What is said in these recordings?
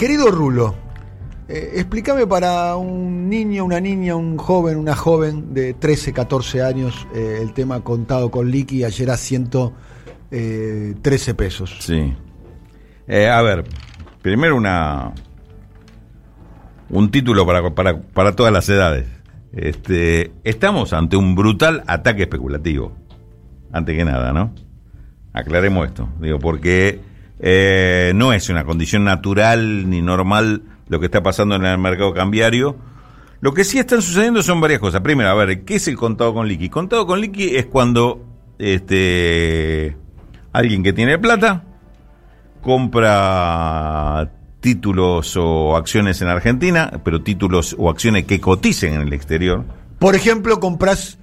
querido Rulo, eh, explícame para un niño, una niña, un joven, una joven de 13, 14 años, eh, el tema contado con liqui ayer a 113 pesos. Sí. Eh, a ver, primero una un título para, para, para todas las edades. Este, estamos ante un brutal ataque especulativo. Antes que nada, ¿no? Aclaremos esto. Digo, porque eh, no es una condición natural ni normal lo que está pasando en el mercado cambiario. Lo que sí están sucediendo son varias cosas. Primero, a ver, ¿qué es el contado con liqui? Contado con liqui es cuando este alguien que tiene plata compra títulos o acciones en Argentina, pero títulos o acciones que coticen en el exterior. Por ejemplo, compras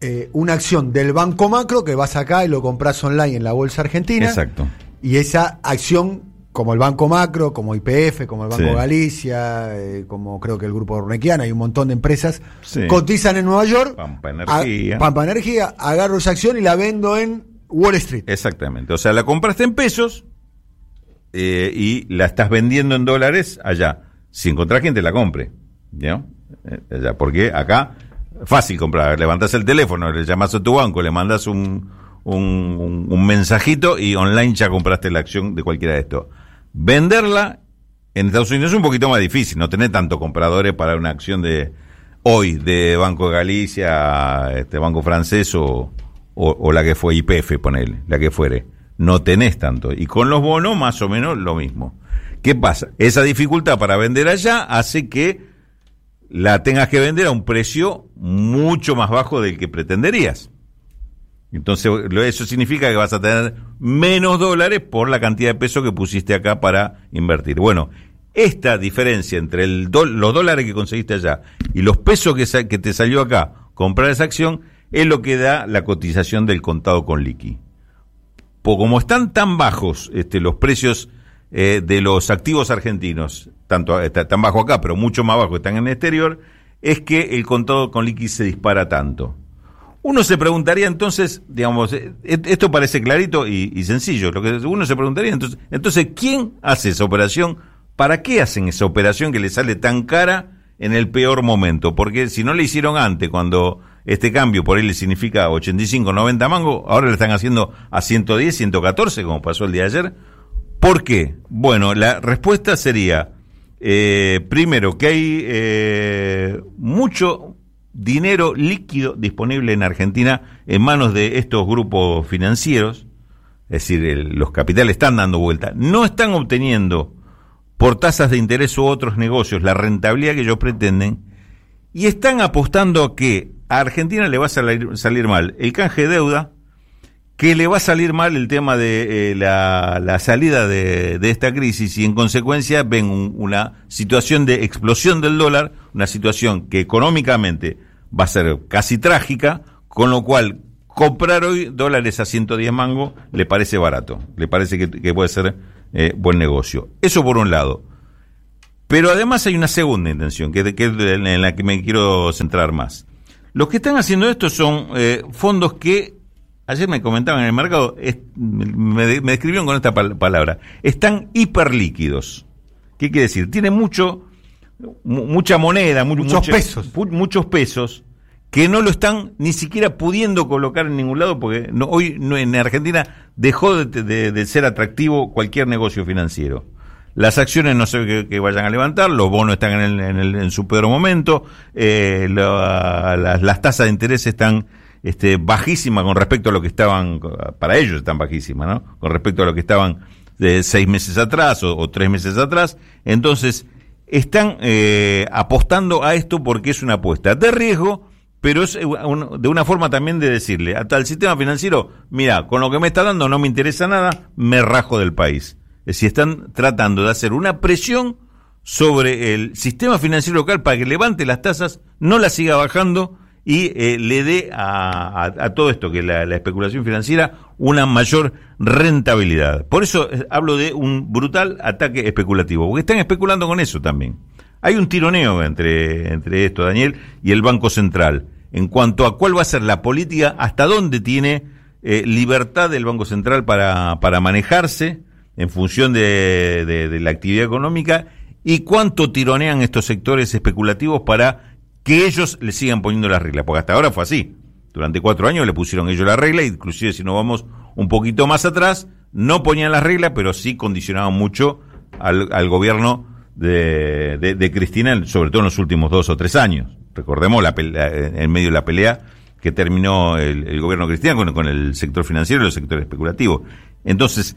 eh, una acción del Banco Macro que vas acá y lo compras online en la Bolsa Argentina. Exacto. Y esa acción, como el Banco Macro, como IPF, como el Banco Sí. Galicia, eh, como creo que el Grupo Ornequiana, hay un montón de empresas, Sí. cotizan en Nueva York. Pampa Energía. A- Pampa Energía, agarro esa acción y la vendo en Wall Street. Exactamente. O sea, la compraste en pesos eh, y la estás vendiendo en dólares allá. Si encontrás quien te la compre. ¿no? Eh, allá, porque acá, fácil comprar. Levantás el teléfono, le llamas a tu banco, le mandas un, un, mensajito y online ya compraste la acción de cualquiera de estos. Venderla en Estados Unidos es un poquito más difícil. No tenés tantos compradores para una acción de hoy de Banco de Galicia, este Banco Francés o, o, o la que fue IPF, ponele, la que fuere. No tenés tanto. Y con los bonos más o menos lo mismo. ¿Qué pasa? Esa dificultad para vender allá hace que la tengas que vender a un precio mucho más bajo del que pretenderías. Entonces, eso significa que vas a tener menos dólares por la cantidad de pesos que pusiste acá para invertir. Bueno, esta diferencia entre los dólares que conseguiste allá y los pesos que, te salió acá comprar esa acción es lo que da la cotización del contado con liqui. Como están tan bajos este, los precios eh, de los activos argentinos, tanto está- tan bajo acá, pero mucho más bajo están en el exterior, es que el contado con liqui se dispara tanto. Uno se preguntaría entonces, digamos, eh, esto parece clarito y, sencillo, lo que uno se preguntaría entonces, entonces, ¿quién hace esa operación? ¿Para qué hacen esa operación que le sale tan cara en el peor momento? Porque si no le hicieron antes, cuando este cambio por ahí le significa 85, 90 mangos, ahora le están haciendo a 110, 114, como pasó el día de ayer. ¿Por qué? Bueno, la respuesta sería, eh, primero, que hay eh, mucho dinero líquido disponible en Argentina en manos de estos grupos financieros, es decir, los capitales están dando vuelta, no están obteniendo por tasas de interés u otros negocios la rentabilidad que ellos pretenden y están apostando a que a Argentina le va a salir, salir mal el canje de deuda, que le va a salir mal el tema de eh, la, salida de, esta crisis y en consecuencia ven un- una situación de explosión del dólar, una situación que económicamente va a ser casi trágica, con lo cual comprar hoy dólares a 110 mangos le parece barato, le parece que, puede ser eh, buen negocio. Eso por un lado. Pero además hay una segunda intención, que, que en la que me quiero centrar más. Los que están haciendo esto son eh, fondos que, ayer me comentaban en el mercado, me, de- me describieron con esta pal- palabra, están hiperlíquidos. ¿Qué quiere decir? Tienen mucho, mu- mucha moneda, mu- Muchos mucha- pesos. muchos pesos que no lo están ni siquiera pudiendo colocar en ningún lado porque no, hoy no, en Argentina dejó de, de- de ser atractivo cualquier negocio financiero. Las acciones no sé que, que vayan a levantar, los bonos están en, el- en el- en su peor momento, eh, la- las, las tasas de interés están este, bajísimas con respecto a lo que estaban, para ellos están bajísimas, ¿no? Con respecto a lo que estaban de seis meses atrás o, o tres meses atrás. Entonces, están eh, apostando a esto porque es una apuesta de riesgo, pero es eh, de una forma también de decirle hasta el sistema financiero, mira, con lo que me está dando no me interesa nada, me rajo del país. Decir, están tratando de hacer una presión sobre el sistema financiero local para que levante las tasas, no las siga bajando y eh, le dé a, a- todo esto, que la, la especulación financiera, una mayor rentabilidad. Por eso eh, hablo de un brutal ataque especulativo, porque están especulando con eso también. Hay un tironeo entre, entre esto, Daniel, y el Banco Central, en cuanto a cuál va a ser la política, hasta dónde tiene eh, libertad del Banco Central para, para manejarse en función de la actividad económica y cuánto tironean estos sectores especulativos para que ellos le sigan poniendo las reglas, porque hasta ahora fue así. Durante cuatro años le pusieron ellos la regla, inclusive si nos vamos un poquito más atrás, no ponían las reglas, pero sí condicionaban mucho al, gobierno de, Cristina, sobre todo en los últimos dos o tres años. Recordemos la en medio de la pelea que terminó el, gobierno cristiano con, con, el sector financiero y el sector especulativo. Entonces,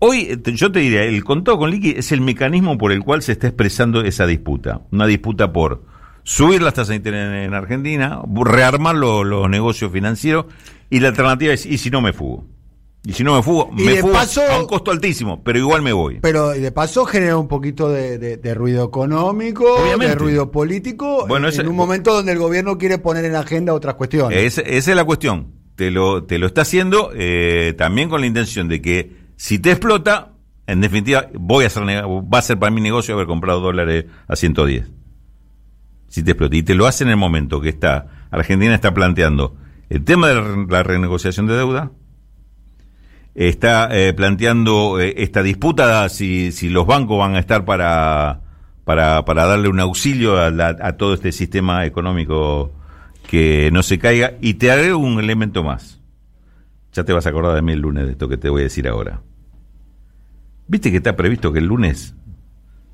hoy yo te diría, el contado con liqui es el mecanismo por el cual se está expresando esa disputa. Una disputa por subir las tasas de interés en Argentina, rearmar los negocios financieros y la alternativa es, ¿y si no me fugo? Y si no me fugo, me fugo a un costo altísimo, pero igual me voy. Pero de paso genera un poquito de, ruido económico, de ruido político, bueno, en, un momento donde el gobierno quiere poner en agenda otras cuestiones. esa es la cuestión. Te lo, te lo está haciendo eh, también con la intención de que si te explota, en definitiva, voy a hacer, va a ser para mi negocio haber comprado dólares a 110. Si te explota. Y te lo hace en el momento que está, Argentina está planteando el tema de la renegociación de deuda, está eh, planteando eh, esta disputa si, si los bancos van a estar para, para, para darle un auxilio a, todo este sistema económico que no se caiga. Y te agrego un elemento más. Ya te vas a acordar de mí el lunes de esto que te voy a decir ahora. ¿Viste que está previsto que el lunes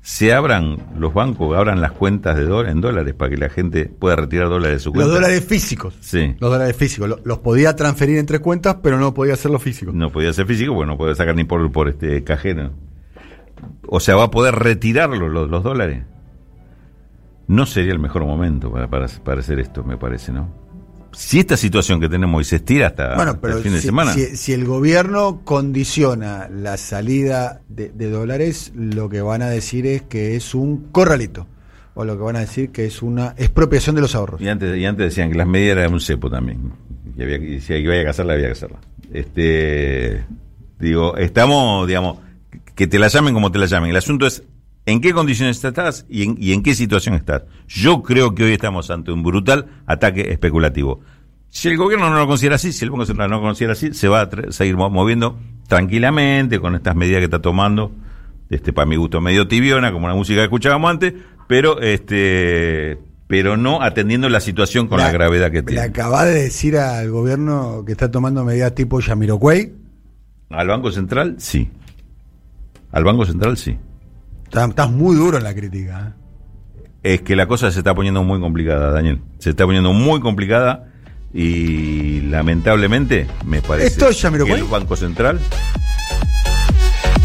se abran los bancos, abran las cuentas de en dólares para que la gente pueda retirar dólares de su cuenta. Los dólares físicos. Sí. Los dólares físicos. Los, podía transferir entre cuentas, pero no podía hacerlo físico. No podía ser físico, bueno, no podía sacar ni por, por este cajero. O sea, va a poder retirarlo los, los dólares. No sería el mejor momento para, para, para hacer esto, me parece, ¿no? Si esta situación que tenemos y se estira hasta, el fin de semana. Si, el gobierno condiciona la salida de, dólares, lo que van a decir es que es un corralito. O lo que van a decir que es una expropiación de los ahorros. Y antes, y antes decían que las medidas eran un cepo también. Y, había, y si había que hacerla, había que hacerla. Este, digo, estamos, digamos, que te la llamen como te la llamen. El asunto es en qué condiciones estás y en, qué situación estás. Yo creo que hoy estamos ante un brutal ataque especulativo. Si el gobierno no lo considera así, si el Banco Central no lo considera así, se va a seguir moviendo tranquilamente con estas medidas que está tomando, este para mi gusto medio tibiona, como la música que escuchábamos antes, pero este pero no atendiendo la situación con la, gravedad que tiene. ¿Le acaba de decir al gobierno que está tomando medidas tipo Yamiroquai? Al Banco Central, sí. Al Banco Central, sí. Estás, muy duro en la crítica. ¿eh? Es que la cosa se está poniendo muy complicada, Daniel. Se está poniendo muy complicada y lamentablemente me parece ¿Esto ya que el Banco Central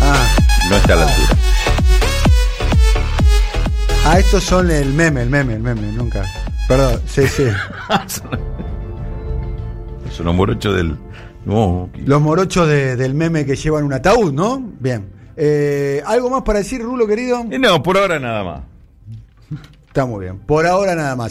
ah. no está a la altura. Ah, estos son el meme, el meme, el meme, nunca. Perdón, sí, sí. son los morochos del... Los morochos del meme que llevan un ataúd, ¿no? Bien. Eh, ¿Algo más para decir, Rulo, querido? No, por ahora nada más. Está muy bien. Por ahora nada más.